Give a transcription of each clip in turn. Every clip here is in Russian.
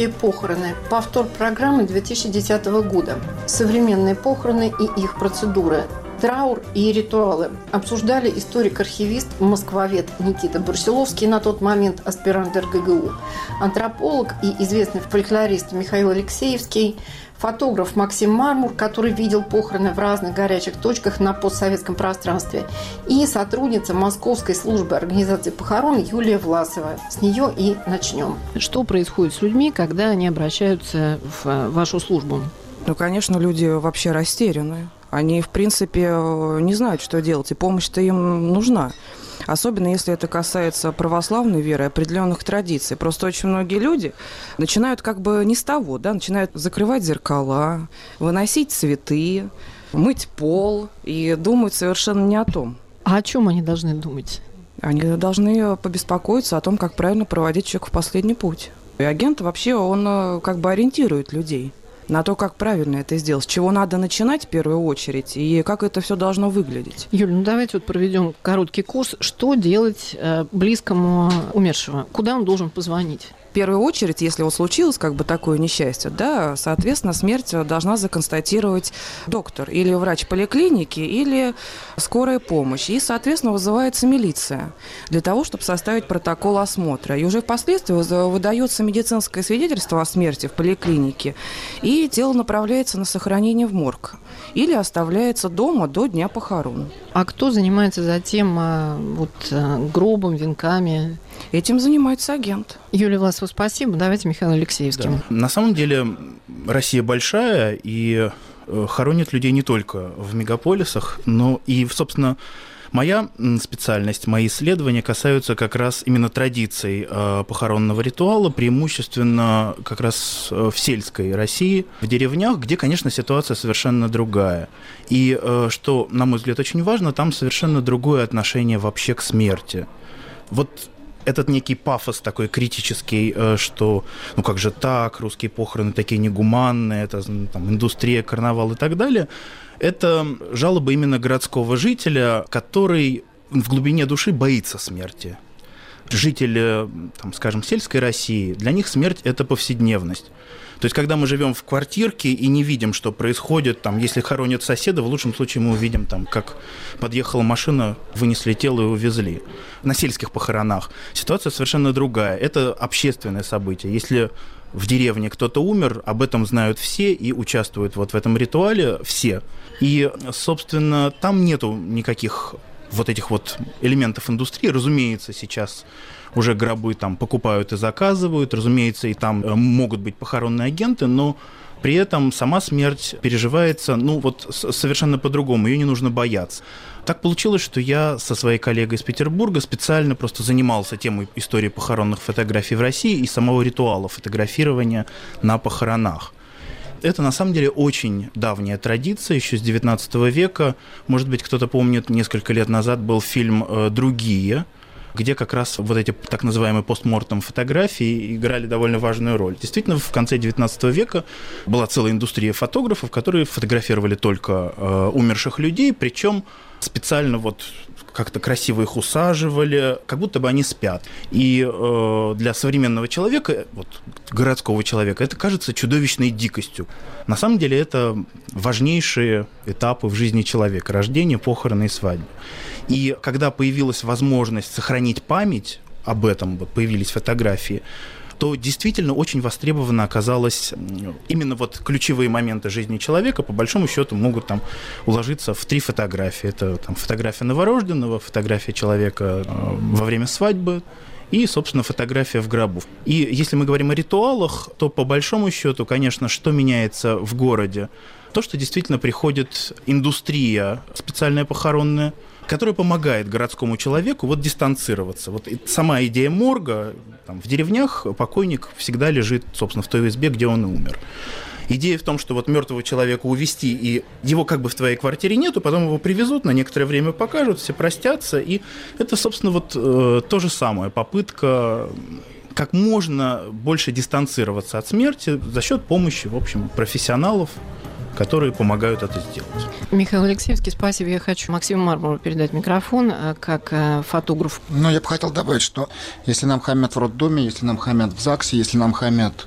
«Русские похороны». Повтор программы 2010 года. Современные похороны и их процедуры. Траур и ритуалы. Обсуждали историк-архивист, москвовед Никита Барселовский, на тот момент аспирант РГГУ, антрополог и известный фольклорист Михаил Алексеевский, фотограф Максим Мармур, который видел похороны в разных горячих точках на постсоветском пространстве, и сотрудница Московской службы организации похорон Юлия Власова. С нее и начнем. Что происходит с людьми, когда они обращаются в э, вашу службу? Ну, конечно, люди вообще растеряны. Они, в принципе, не знают, что делать, и помощь-то им нужна. Особенно если это касается православной веры, определенных традиций. Просто очень многие люди начинают как бы не с того, да, начинают закрывать зеркала, выносить цветы, мыть пол и думают совершенно не о том. А о чем они должны думать? Они должны побеспокоиться о том, как правильно проводить человека в последний путь. И агент вообще, он э, как бы ориентирует людей на то, как правильно это сделать, с чего надо начинать в первую очередь и как это все должно выглядеть. Юль, ну давайте вот проведем короткий курс. Что делать э, близкому умершего? Куда он должен позвонить? В первую очередь, если вот случилось как бы такое несчастье, да, соответственно, смерть должна законстатировать доктор или врач поликлиники, или скорая помощь. И, соответственно, вызывается милиция для того, чтобы составить протокол осмотра. И уже впоследствии выдается медицинское свидетельство о смерти в поликлинике, и тело направляется на сохранение в морг или оставляется дома до дня похорон. А кто занимается затем а, вот, а, гробом, венками? Этим занимается агент. Юлия Власова, спасибо. Давайте Михаил Алексеевским. Да. На самом деле Россия большая, и э, хоронят людей не только в мегаполисах, но и, собственно, Моя специальность, мои исследования касаются как раз именно традиций э, похоронного ритуала, преимущественно как раз э, в сельской России, в деревнях, где, конечно, ситуация совершенно другая. И что, на мой взгляд, очень важно, там совершенно другое отношение вообще к смерти. Вот этот некий пафос такой критический, э, что ну как же так, русские похороны такие негуманные, это там, индустрия, карнавал и так далее, это жалоба именно городского жителя, который в глубине души боится смерти. Жители, там, скажем, сельской России, для них смерть – это повседневность. То есть, когда мы живем в квартирке и не видим, что происходит, там, если хоронят соседа, в лучшем случае мы увидим, там, как подъехала машина, вынесли тело и увезли. На сельских похоронах ситуация совершенно другая. Это общественное событие. Если в деревне кто-то умер, об этом знают все и участвуют вот в этом ритуале все. И, собственно, там нету никаких вот этих вот элементов индустрии. Разумеется, сейчас уже гробы там покупают и заказывают. Разумеется, и там э, могут быть похоронные агенты, но при этом сама смерть переживается, ну вот совершенно по-другому, ее не нужно бояться. Так получилось, что я со своей коллегой из Петербурга специально просто занимался темой истории похоронных фотографий в России и самого ритуала фотографирования на похоронах. Это на самом деле очень давняя традиция, еще с 19 века. Может быть, кто-то помнит, несколько лет назад был фильм э, «Другие», где как раз вот эти так называемые постмортом фотографии играли довольно важную роль. Действительно, в конце 19 века была целая индустрия фотографов, которые фотографировали только э, умерших людей, причем специально вот как-то красиво их усаживали, как будто бы они спят. И э, для современного человека, вот городского человека, это кажется чудовищной дикостью. На самом деле это важнейшие этапы в жизни человека: рождение, похороны и свадьба. И когда появилась возможность сохранить память об этом, вот появились фотографии, то действительно очень востребовано оказалось именно вот ключевые моменты жизни человека, по большому счету, могут там уложиться в три фотографии. Это там фотография новорожденного, фотография человека э, во время свадьбы, и, собственно, фотография в гробу. И если мы говорим о ритуалах, то по большому счету, конечно, что меняется в городе? То, что действительно приходит индустрия специальная похоронная, которая помогает городскому человеку вот дистанцироваться. Вот сама идея морга, там, в деревнях покойник всегда лежит, собственно, в той избе, где он и умер. Идея в том, что вот мертвого человека увести и его как бы в твоей квартире нету, потом его привезут, на некоторое время покажут, все простятся, и это, собственно, вот э, то же самое, попытка как можно больше дистанцироваться от смерти за счет помощи, в общем, профессионалов, которые помогают это сделать. Михаил Алексеевский, спасибо. Я хочу Максиму Мармуру передать микрофон э, как э, фотограф. Ну, я бы хотел добавить, что если нам хамят в роддоме, если нам хамят в ЗАГСе, если нам хамят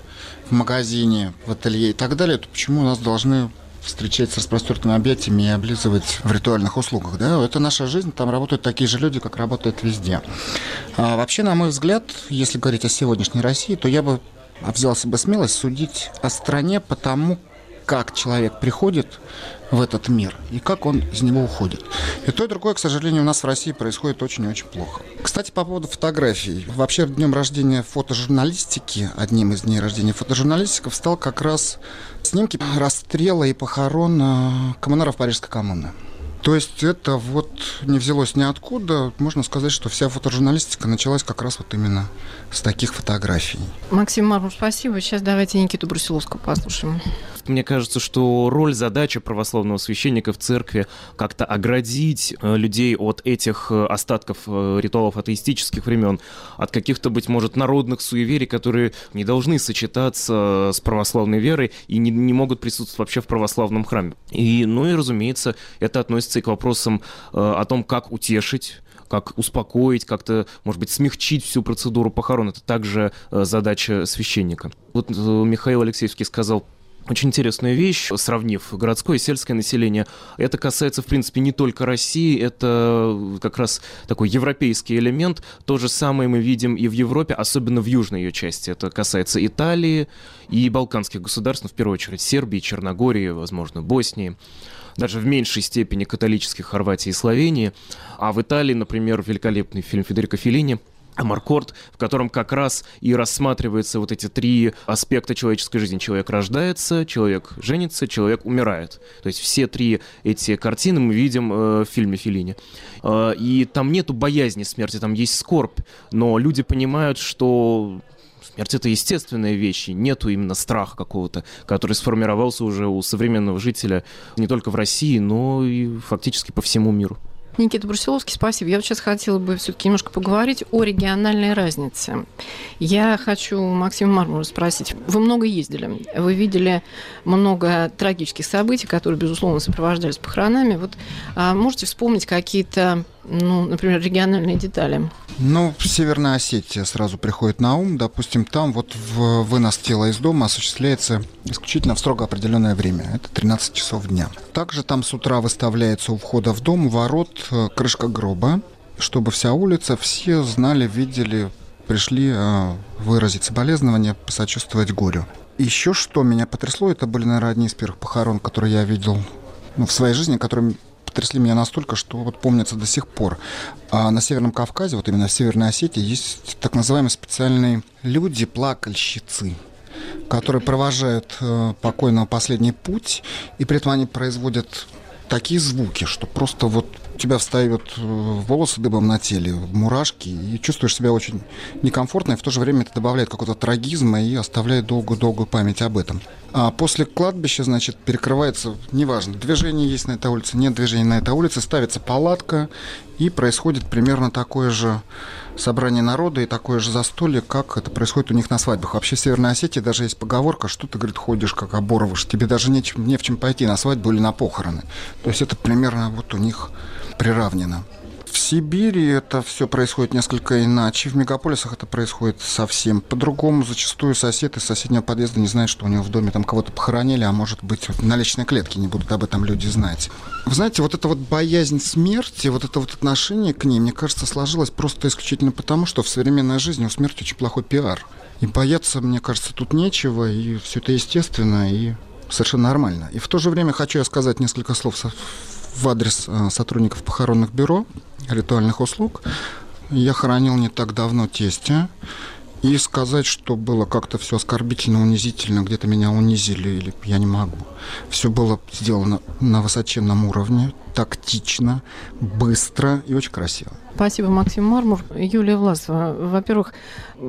в магазине, в ателье и так далее, то почему у нас должны встречать с распростертыми объятиями и облизывать в ритуальных услугах. Да? Это наша жизнь, там работают такие же люди, как работают везде. А вообще, на мой взгляд, если говорить о сегодняшней России, то я бы взялся бы смелость судить о стране по тому, как человек приходит в этот мир и как он из него уходит. И то, и другое, к сожалению, у нас в России происходит очень-очень плохо. Кстати, по поводу фотографий. Вообще, днем рождения фотожурналистики, одним из дней рождения фотожурналистиков стал как раз снимки расстрела и похорон коммунаров Парижской коммуны. То есть это вот не взялось ниоткуда. Можно сказать, что вся фотожурналистика началась как раз вот именно с таких фотографий. Максим Мармур, спасибо. Сейчас давайте Никиту Брусиловского послушаем. Мне кажется, что роль, задача православного священника в церкви как-то оградить э, людей от этих э, остатков э, ритуалов атеистических времен, от каких-то, быть может, народных суеверий, которые не должны сочетаться с православной верой и не, не могут присутствовать вообще в православном храме. И, ну и, разумеется, это относится и к вопросам о том, как утешить как успокоить, как-то, может быть, смягчить всю процедуру похорон. Это также задача священника. Вот Михаил Алексеевский сказал очень интересная вещь, сравнив городское и сельское население. Это касается, в принципе, не только России, это как раз такой европейский элемент. То же самое мы видим и в Европе, особенно в южной ее части. Это касается Италии и балканских государств, ну, в первую очередь Сербии, Черногории, возможно, Боснии даже в меньшей степени католических Хорватии и Словении. А в Италии, например, великолепный фильм Федерико Феллини – Маркорд, в котором как раз и рассматриваются вот эти три аспекта человеческой жизни. Человек рождается, человек женится, человек умирает. То есть все три эти картины мы видим э, в фильме Филини. Э, и там нету боязни смерти, там есть скорбь, но люди понимают, что Смерть это естественная вещь, и нету именно страха какого-то, который сформировался уже у современного жителя не только в России, но и фактически по всему миру. Никита Брусиловский, спасибо. Я сейчас хотела бы все-таки немножко поговорить о региональной разнице. Я хочу Максима Мармура спросить. Вы много ездили, вы видели много трагических событий, которые, безусловно, сопровождались похоронами. Вот а можете вспомнить какие-то ну, например, региональные детали? Ну, Северная Осетия сразу приходит на ум. Допустим, там вот в вынос тела из дома осуществляется исключительно в строго определенное время. Это 13 часов дня. Также там с утра выставляется у входа в дом ворот э, крышка гроба, чтобы вся улица, все знали, видели, пришли э, выразить соболезнования, посочувствовать горю. Еще что меня потрясло, это были, наверное, одни из первых похорон, которые я видел ну, в своей жизни, которые потрясли меня настолько, что вот помнится до сих пор. А на Северном Кавказе, вот именно в Северной Осетии, есть так называемые специальные люди-плакальщицы которые провожают э, покойного последний путь, и при этом они производят такие звуки, что просто вот тебя встают э, волосы дыбом на теле, мурашки, и чувствуешь себя очень некомфортно, и в то же время это добавляет какого-то трагизма и оставляет долгую-долгую память об этом. А после кладбища, значит, перекрывается, неважно, движение есть на этой улице, нет движения на этой улице, ставится палатка, и происходит примерно такое же собрание народа и такое же застолье, как это происходит у них на свадьбах. Вообще в Северной Осетии даже есть поговорка, что ты, говорит, ходишь как оборвыш, тебе даже не, не в чем пойти на свадьбу или на похороны. То есть это примерно вот у них приравнено. В Сибири это все происходит несколько иначе. В мегаполисах это происходит совсем по-другому. Зачастую сосед из соседнего подъезда не знает, что у него в доме там кого-то похоронили, а может быть на личной клетке не будут об этом люди знать. Вы знаете, вот эта вот боязнь смерти, вот это вот отношение к ней, мне кажется, сложилось просто исключительно потому, что в современной жизни у смерти очень плохой пиар. И бояться, мне кажется, тут нечего, и все это естественно, и совершенно нормально. И в то же время хочу я сказать несколько слов в адрес э, сотрудников похоронных бюро, ритуальных услуг. Я хоронил не так давно тестя, И сказать, что было как-то все оскорбительно, унизительно, где-то меня унизили, или я не могу. Все было сделано на высоченном уровне, тактично, быстро и очень красиво. Спасибо, Максим Мармур. Юлия Власова, во-первых,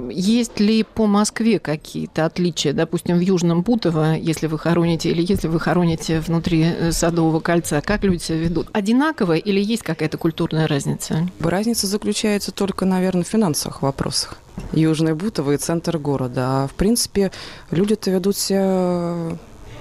есть ли по Москве какие-то отличия, допустим, в Южном Бутово, если вы хороните, или если вы хороните внутри э, Садового кольца, как люди себя ведут? Одинаково или есть какая-то культурная разница? Разница заключается только, наверное, в финансовых вопросах. Южный Бутово и центр города. А в принципе, люди-то ведут себя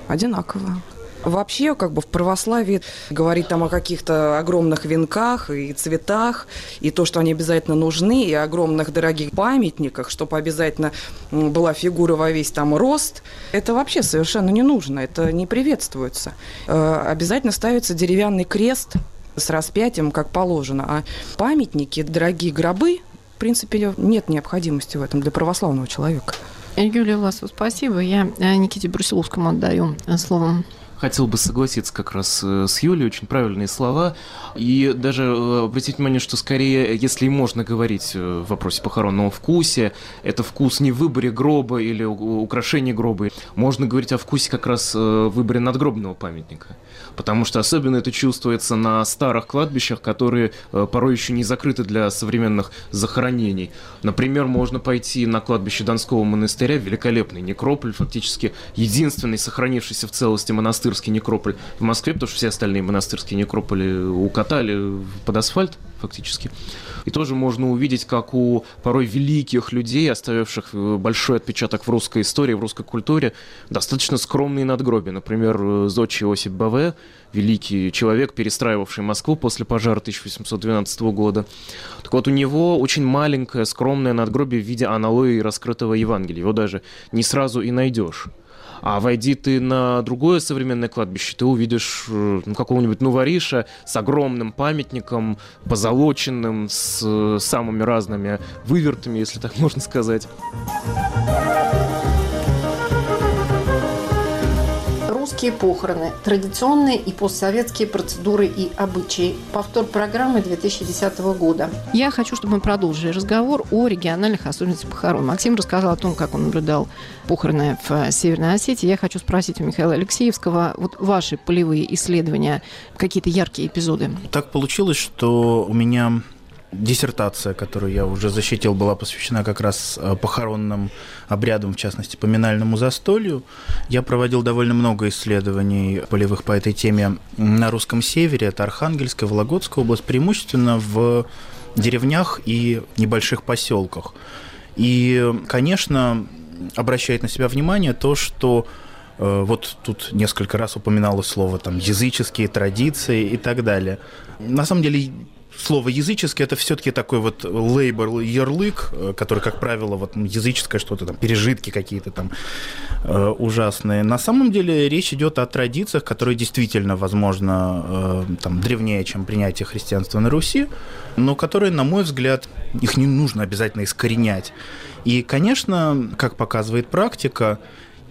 одинаково. Вообще, как бы в православии говорить там о каких-то огромных венках и цветах, и то, что они обязательно нужны, и огромных дорогих памятниках, чтобы обязательно была фигура во весь там рост, это вообще совершенно не нужно, это не приветствуется. Э, обязательно ставится деревянный крест с распятием, как положено. А памятники, дорогие гробы, принципе, нет необходимости в этом для православного человека. Юлия Власова, спасибо. Я э, Никите Брусиловскому отдаю словом хотел бы согласиться как раз э, с Юлей, очень правильные слова. И даже э, обратить внимание, что скорее, если можно говорить э, в вопросе похоронного вкусе, это вкус не в выборе гроба или украшения гроба. Можно говорить о вкусе как раз в выборе надгробного памятника. Потому что особенно это чувствуется на старых кладбищах, которые порой еще не закрыты для современных захоронений. Например, можно пойти на кладбище Донского монастыря, великолепный некрополь, фактически единственный сохранившийся в целости монастырь монастырский некрополь в Москве, потому что все остальные монастырские некрополи укатали под асфальт фактически. И тоже можно увидеть, как у порой великих людей, оставивших э, большой отпечаток в русской истории, в русской культуре, достаточно скромные надгробия. Например, э, Зодчий Осип Баве, великий человек, перестраивавший Москву после пожара 1812 года. Так вот, у него очень маленькое, скромное надгробие в виде аналои раскрытого Евангелия. Его даже не сразу и найдешь. А войди ты на другое современное кладбище, ты увидишь э, ну, какого-нибудь нувариша с огромным памятником, позолоченным, с э, самыми разными вывертами, если так можно сказать. Русские похороны, традиционные и постсоветские процедуры и обычаи. Повтор программы 2010 года. Я хочу, чтобы мы продолжили разговор о региональных особенностях похорон. Максим рассказал о том, как он наблюдал похороны в Северной Осетии. Я хочу спросить у Михаила Алексеевского, вот ваши полевые исследования, какие-то яркие эпизоды. Так получилось, что у меня диссертация, которую я уже защитил, была посвящена как раз э, похоронным обрядам, в частности, поминальному застолью. Я проводил довольно много исследований полевых по этой теме на русском севере, это Архангельская, Вологодская область, преимущественно в деревнях и небольших поселках. И, конечно, обращает на себя внимание то, что э, вот тут несколько раз упоминалось слово там языческие традиции и так далее. На самом деле слово языческий это все-таки такой вот лейбл, ярлык, э, который, как правило, вот языческое что-то там, пережитки какие-то там э, ужасные. На самом деле речь идет о традициях, которые действительно, возможно, э, там, древнее, чем принятие христианства на Руси, но которые, на мой взгляд, их не нужно обязательно искоренять. И, конечно, как показывает практика,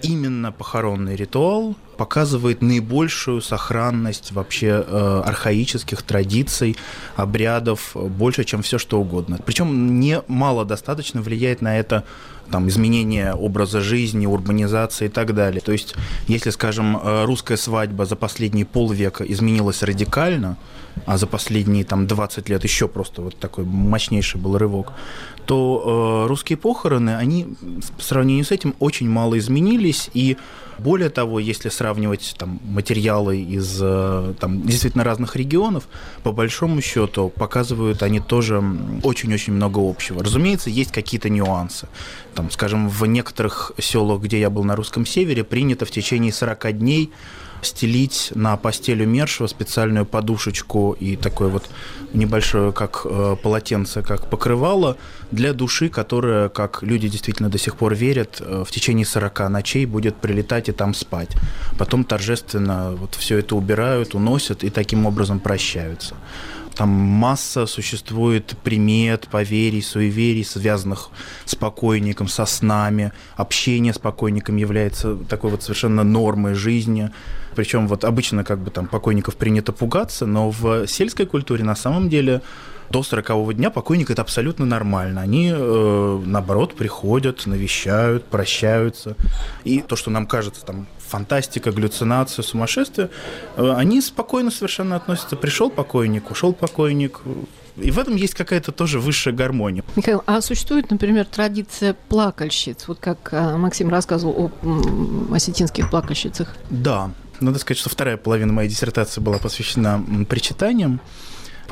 именно похоронный ритуал показывает наибольшую сохранность вообще э, архаических традиций, обрядов, больше, чем все что угодно. Причем не мало достаточно влияет на это там, изменение образа жизни, урбанизация и так далее. То есть, если, скажем, э, русская свадьба за последние полвека изменилась радикально, а за последние там 20 лет еще просто вот такой мощнейший был рывок, то э, русские похороны, они по сравнению с этим очень мало изменились, и более того, если сравнивать там, материалы из э, там, действительно разных регионов, по большому счету показывают они тоже очень-очень много общего. Разумеется, есть какие-то нюансы. Там, скажем, в некоторых селах, где я был на русском севере, принято в течение 40 дней стелить на постель умершего специальную подушечку и такое вот небольшое, как э, полотенце, как покрывало для души, которая, как люди действительно до сих пор верят, э, в течение 40 ночей будет прилетать и там спать. Потом торжественно вот все это убирают, уносят и таким образом прощаются. Там масса существует примет, поверий, суеверий, связанных с покойником, со снами. Общение с покойником является такой вот совершенно нормой жизни. Причем вот обычно как бы там покойников принято пугаться, но в сельской культуре на самом деле до 40 дня покойник это абсолютно нормально. Они, э, наоборот, приходят, навещают, прощаются. И то, что нам кажется там фантастика, галлюцинация, сумасшествие, э, они спокойно совершенно относятся. Пришел покойник, ушел покойник. И в этом есть какая-то тоже высшая гармония. Михаил, а существует, например, традиция плакальщиц? Вот как э, Максим рассказывал о осетинских плакальщицах. Да, надо сказать, что вторая половина моей диссертации была посвящена причитаниям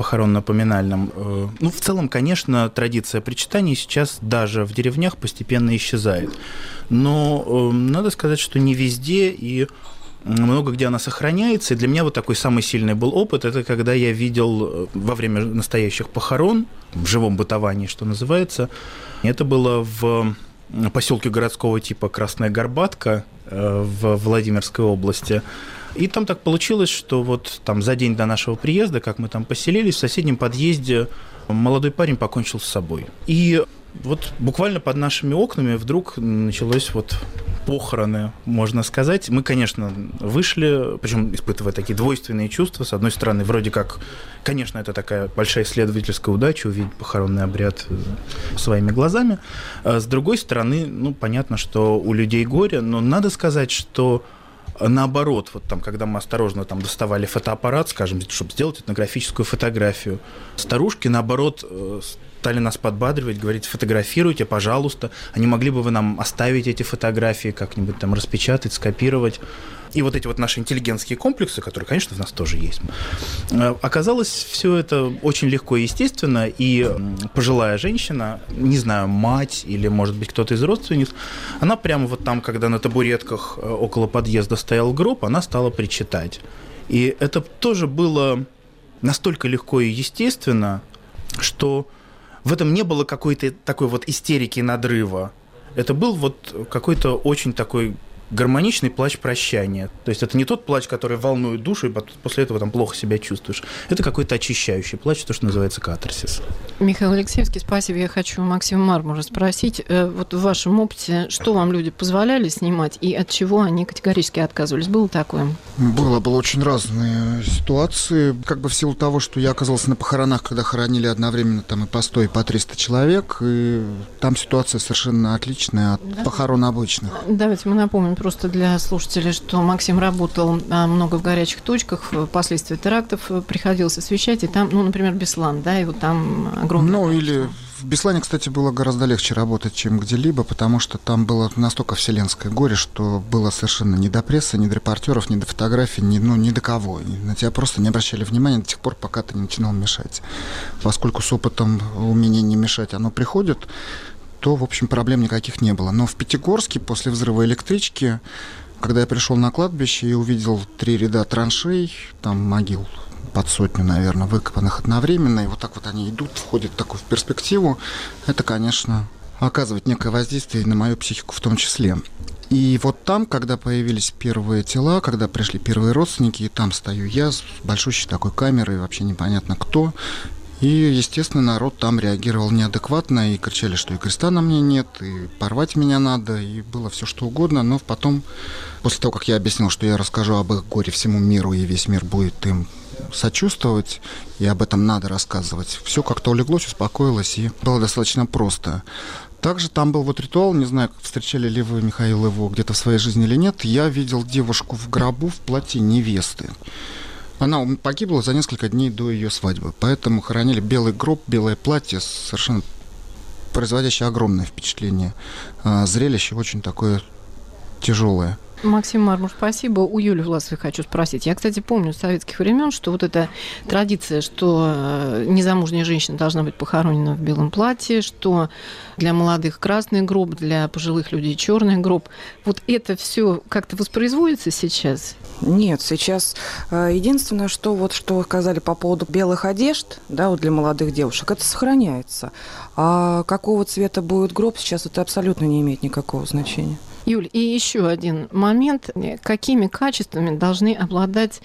похоронно-поминальном. Э, ну, в целом, конечно, традиция причитаний сейчас даже в деревнях постепенно исчезает. Но э, надо сказать, что не везде и много где она сохраняется. И для меня вот такой самый сильный был опыт, это когда я видел э, во время настоящих похорон, в живом бытовании, что называется, это было в поселке городского типа Красная Горбатка в Владимирской области. И там так получилось, что вот там за день до нашего приезда, как мы там поселились, в соседнем подъезде молодой парень покончил с собой. И вот буквально под нашими окнами вдруг началось вот похороны, можно сказать. Мы, конечно, вышли, причем испытывая такие двойственные чувства. С одной стороны, вроде как, конечно, это такая большая исследовательская удача увидеть похоронный обряд своими глазами. А с другой стороны, ну, понятно, что у людей горе, но надо сказать, что наоборот, вот там, когда мы осторожно там доставали фотоаппарат, скажем, чтобы сделать этнографическую фотографию, старушки, наоборот, э, стали нас подбадривать, говорить, фотографируйте, пожалуйста, а не могли бы вы нам оставить эти фотографии, как-нибудь там распечатать, скопировать. И вот эти вот наши интеллигентские комплексы, которые, конечно, в нас тоже есть. Э, оказалось все это очень легко и естественно, и пожилая женщина, не знаю, мать или, может быть, кто-то из родственниц, она прямо вот там, когда на табуретках э, около подъезда стоял гроб, она стала причитать. И это тоже было настолько легко и естественно, что в этом не было какой-то такой вот истерики надрыва. Это был вот какой-то очень такой гармоничный плач прощания. То есть это не тот плач, который волнует душу, и после этого там плохо себя чувствуешь. Это какой-то очищающий плач, то, что называется катарсис. Михаил Алексеевский, спасибо. Я хочу Максима Мармура спросить. Э, вот в вашем опыте, что вам люди позволяли снимать и от чего они категорически отказывались? Было такое? Было, было очень разные ситуации. Как бы в силу того, что я оказался на похоронах, когда хоронили одновременно там и по 100, и по 300 человек, и там ситуация совершенно отличная от да. похорон обычных. Давайте мы напомним просто для слушателей, что Максим работал а, много в горячих точках, последствия терактов приходилось освещать, и там, ну, например, Беслан, да, и вот там огромное Ну, или в Беслане, кстати, было гораздо легче работать, чем где-либо, потому что там было настолько вселенское горе, что было совершенно ни до прессы, ни до репортеров, ни до фотографий, ни, ну, ни до кого. На тебя просто не обращали внимания до тех пор, пока ты не начинал мешать. Поскольку с опытом умение не мешать, оно приходит, то, в общем, проблем никаких не было. Но в Пятигорске после взрыва электрички, когда я пришел на кладбище и увидел три ряда траншей, там могил под сотню, наверное, выкопанных одновременно, и вот так вот они идут, входят в такую в перспективу, это, конечно, оказывает некое воздействие на мою психику в том числе. И вот там, когда появились первые тела, когда пришли первые родственники, и там стою я с большущей такой камерой, вообще непонятно кто, и, естественно, народ там реагировал неадекватно и кричали, что и креста на мне нет, и порвать меня надо, и было все что угодно. Но потом, после того, как я объяснил, что я расскажу об их горе всему миру, и весь мир будет им сочувствовать, и об этом надо рассказывать, все как-то улеглось, успокоилось, и было достаточно просто. Также там был вот ритуал, не знаю, встречали ли вы, Михаил, его где-то в своей жизни или нет. Я видел девушку в гробу в платье невесты. Она погибла за несколько дней до ее свадьбы. Поэтому хоронили белый гроб, белое платье, совершенно производящее огромное впечатление. А, зрелище очень такое тяжелое. Максим Мармур, спасибо. У Юли Власовой хочу спросить. Я, кстати, помню с советских времен, что вот эта традиция, что э, незамужняя женщина должна быть похоронена в белом платье, что для молодых красный гроб, для пожилых людей черный гроб. Вот это все как-то воспроизводится сейчас? Нет, сейчас э, единственное, что вот что сказали по поводу белых одежд, да, вот для молодых девушек, это сохраняется. А какого цвета будет гроб сейчас, это абсолютно не имеет никакого значения. Юль, и еще один момент. Какими качествами должны обладать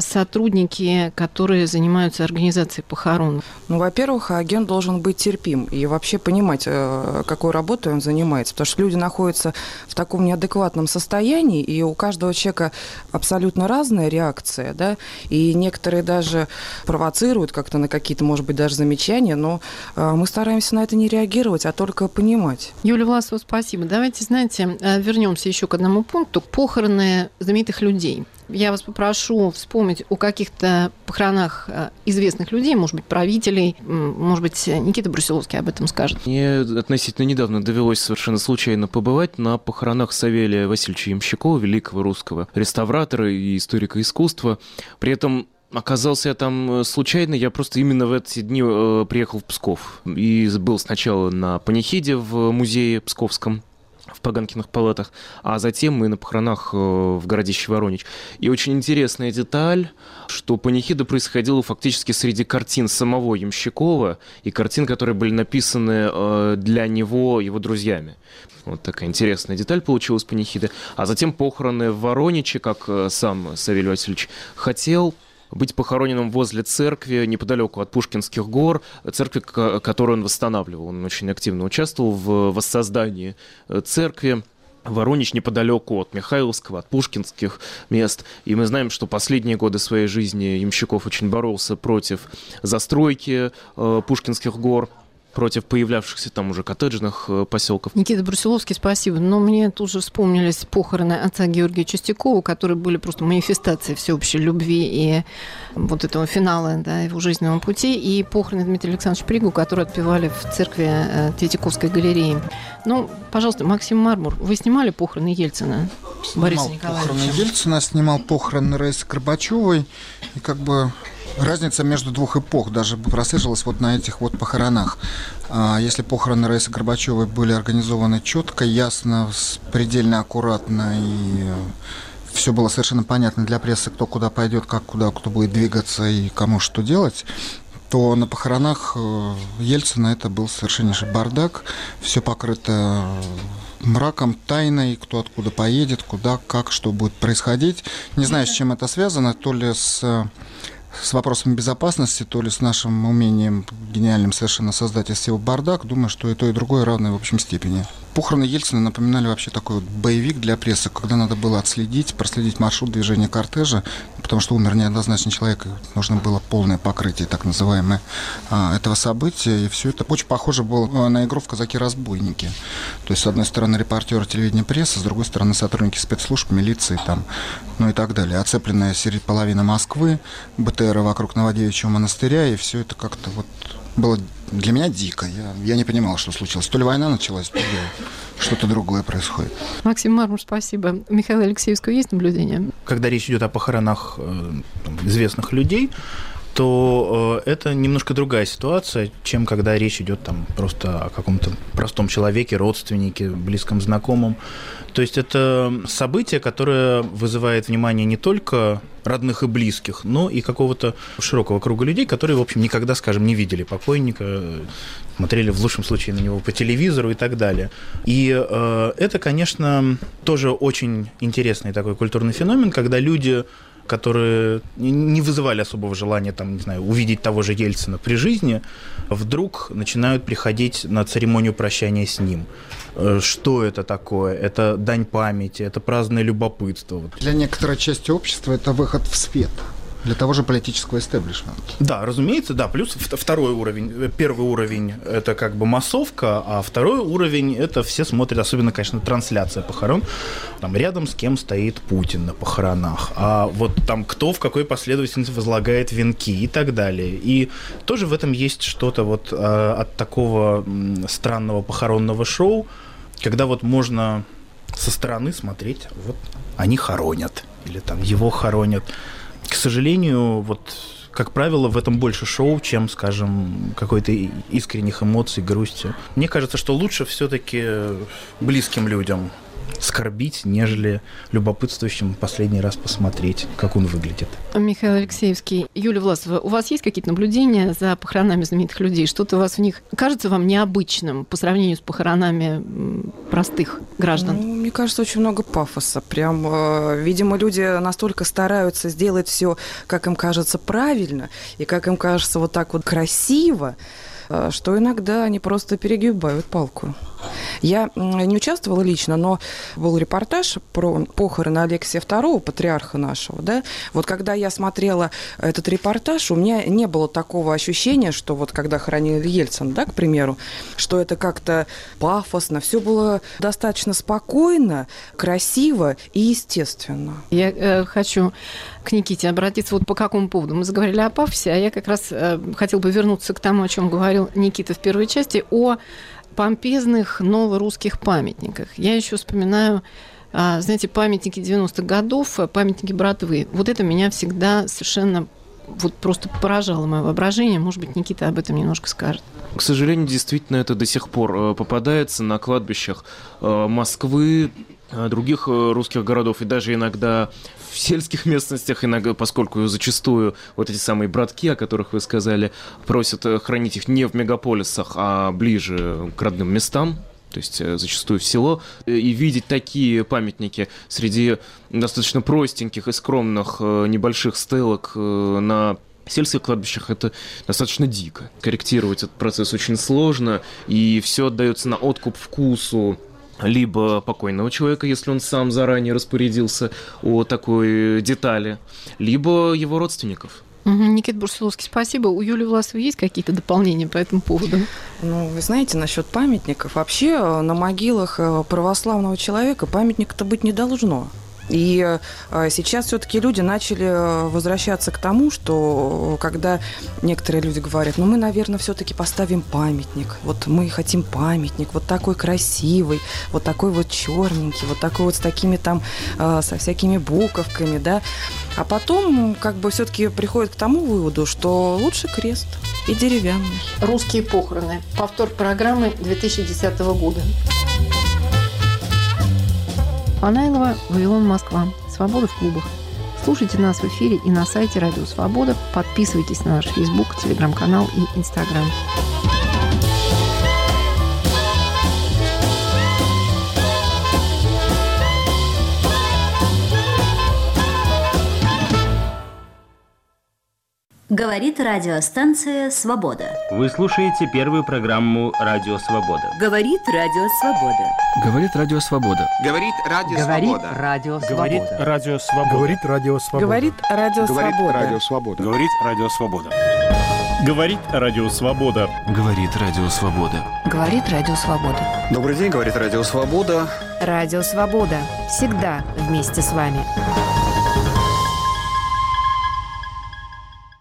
сотрудники, которые занимаются организацией похорон? Ну, во-первых, агент должен быть терпим и вообще понимать, э, какой работой он занимается, потому что люди находятся в таком неадекватном состоянии, и у каждого человека абсолютно разная реакция, да, и некоторые даже провоцируют как-то на какие-то, может быть, даже замечания, но э, мы стараемся на это не реагировать, а только понимать. Юлия Власова, спасибо. Давайте, знаете, э, вернемся еще к одному пункту. Похороны знаменитых людей. Я вас попрошу вспомнить о каких-то похоронах э, известных людей, может быть, правителей, может быть, Никита Брусиловский об этом скажет. Мне относительно недавно довелось совершенно случайно побывать на похоронах Савелия Васильевича Ямщикова, великого русского реставратора и историка искусства. При этом Оказался я там э, случайно, я просто именно в эти дни э, приехал в Псков. И был сначала на панихиде в музее Псковском, в Паганкиных палатах, а затем мы на похоронах э, в городище Воронеж. И очень интересная деталь, что панихида происходила фактически среди картин самого Ямщикова и картин, которые были написаны для него его друзьями. Вот такая интересная деталь получилась панихида. А затем похороны в Ворониче, как сам Савелий Васильевич хотел, быть похороненным возле церкви, неподалеку от Пушкинских гор, церкви, которую он восстанавливал. Он очень активно участвовал в воссоздании э, церкви. Воронеж неподалеку от Михайловского, от Пушкинских мест. И мы знаем, что последние годы своей жизни Ямщиков очень боролся против застройки э, Пушкинских гор против появлявшихся там уже коттеджных э, поселков. Никита Брусиловский, спасибо. Но мне тут же вспомнились похороны отца Георгия Чистякова, которые были просто манифестацией всеобщей любви и вот этого финала да, его жизненного пути, и похороны Дмитрия Александровича Пригу, которые отпевали в церкви э, Третьяковской галереи. Ну, пожалуйста, Максим Мармур, вы снимали похороны Ельцина? Снимал Бориса Николаевича? похороны Ельцина, снимал похороны Раисы Горбачевой, и как бы разница между двух эпох даже прослеживалась вот на этих вот похоронах. А, если похороны Раисы Горбачевой были организованы четко, ясно, предельно аккуратно и э, все было совершенно понятно для прессы, кто куда пойдет, как куда кто будет двигаться и кому что делать, то на похоронах э, Ельцина это был совершеннейший бардак, все покрыто мраком, тайной, кто откуда поедет, куда, как, что будет происходить. Не знаю, с чем это связано, то ли с с вопросами безопасности, то ли с нашим умением гениальным совершенно создать из всего бардак, думаю, что и то, и другое равны в общем степени. Похороны Ельцина напоминали вообще такой вот боевик для прессы, когда надо было отследить, проследить маршрут движения кортежа, потому что умер неоднозначный человек, и нужно было полное покрытие, так называемое, а, этого события. И все это очень похоже было а, на игру в «Казаки-разбойники». То есть, с одной стороны, репортеры телевидения прессы, с другой стороны, сотрудники спецслужб, милиции, там, ну и так далее. Оцепленная половина Москвы, БТР вокруг Новодевичьего монастыря, и все это как-то вот было для меня дико. Я, я не понимал, что случилось. То ли война началась, то ли что-то другое происходит. Максим Мармур, спасибо. Михаил Алексеевского есть наблюдение? Когда речь идет о похоронах э, известных людей, то э, это немножко другая ситуация, чем когда речь идет там просто о каком-то простом человеке, родственнике, близком знакомом. То есть это событие, которое вызывает внимание не только родных и близких, но и какого-то широкого круга людей, которые, в общем, никогда, скажем, не видели покойника, смотрели в лучшем случае на него по телевизору и так далее. И э, это, конечно, тоже очень интересный такой культурный феномен, когда люди которые не вызывали особого желания, там, не знаю, увидеть того же Ельцина при жизни, вдруг начинают приходить на церемонию прощания с ним. Э, что это такое? Это дань памяти, это праздное любопытство. Для некоторой части общества это выход в свет для того же политического истеблишмента. Да, разумеется, да. Плюс второй уровень. Э, первый уровень – это как бы массовка, а второй уровень – это все смотрят, особенно, конечно, трансляция похорон. Там рядом с кем стоит Путин на похоронах, а вот там кто в какой последовательности возлагает венки и так далее. И тоже в этом есть что-то вот э, от такого странного похоронного шоу, когда вот можно со стороны смотреть, вот они хоронят, или там его хоронят. К сожалению, вот как правило, в этом больше шоу, чем, скажем, какой-то искренних эмоций, грусти. Мне кажется, что лучше все-таки близким людям скорбить, нежели любопытствующим последний раз посмотреть, как он выглядит. Михаил Алексеевский, Юлия Власова, у вас есть какие-то наблюдения за похоронами знаменитых людей? Что-то у вас в них кажется вам необычным по сравнению с похоронами простых граждан? Ну, мне кажется, очень много пафоса. Прям, э, видимо, люди настолько стараются сделать все, как им кажется, правильно, и как им кажется вот так вот красиво, Э, что иногда они просто перегибают палку. Я не участвовала лично, но был репортаж про похороны Алексия II, патриарха нашего, да. Вот когда я смотрела этот репортаж, у меня не было такого ощущения, что вот когда хоронили Ельцин, да, к примеру, что это как-то пафосно, все было достаточно спокойно, красиво и естественно. Я э, хочу к Никите обратиться вот по какому поводу. Мы заговорили о пафосе, а я как раз э, хотел бы вернуться к тому, о чем говорил Никита в первой части, о помпезных новорусских памятниках. Я еще вспоминаю а, знаете, памятники 90-х годов, памятники Братвы. Вот это меня всегда совершенно вот просто поражало мое воображение. Может быть, Никита об этом немножко скажет. К сожалению, действительно, это до сих пор э, попадается на кладбищах э, Москвы, э, других русских городов и даже иногда в сельских местностях, иногда, поскольку зачастую вот эти самые братки, о которых вы сказали, просят э, хранить их не в мегаполисах, а ближе к родным местам, то есть э, зачастую в село, э, и видеть такие памятники среди достаточно простеньких и скромных небольших стелок на сельских кладбищах это достаточно дико. Корректировать этот процесс очень сложно, и все отдается на откуп вкусу либо покойного человека, если он сам заранее распорядился о такой детали, либо его родственников. Угу, Никита Бурсуловский, спасибо. У Юли Власовой есть какие-то дополнения по этому поводу? Ну, вы знаете, насчет памятников. Вообще э, на могилах э, православного человека памятника-то быть не должно. И э, сейчас все-таки люди начали э, возвращаться к тому, что когда некоторые люди говорят, ну мы, наверное, все-таки поставим памятник. Вот мы хотим памятник, вот такой красивый, вот такой вот черненький, вот такой вот с такими там, э, со всякими буковками, да. А потом как бы все-таки приходит к тому выводу, что лучше крест и деревянный. Русские похороны. Повтор программы 2010 года. Панайлова, Вавилон, Москва. Свобода в клубах. Слушайте нас в эфире и на сайте Радио Свобода. Подписывайтесь на наш Фейсбук, Телеграм-канал и Инстаграм. Говорит радиостанция «Свобода». Вы слушаете первую программу «Радио Свобода». Говорит Радио Свобода. Говорит Радио Свобода. Говорит Радио Свобода. Говорит Радио Свобода. Говорит Радио Свобода. Говорит Радио Свобода. Говорит Радио Свобода. Говорит Радио Свобода. Говорит Радио Свобода. Говорит Радио Свобода. Добрый день, говорит Радио Свобода. Радио Свобода. Всегда вместе с вами.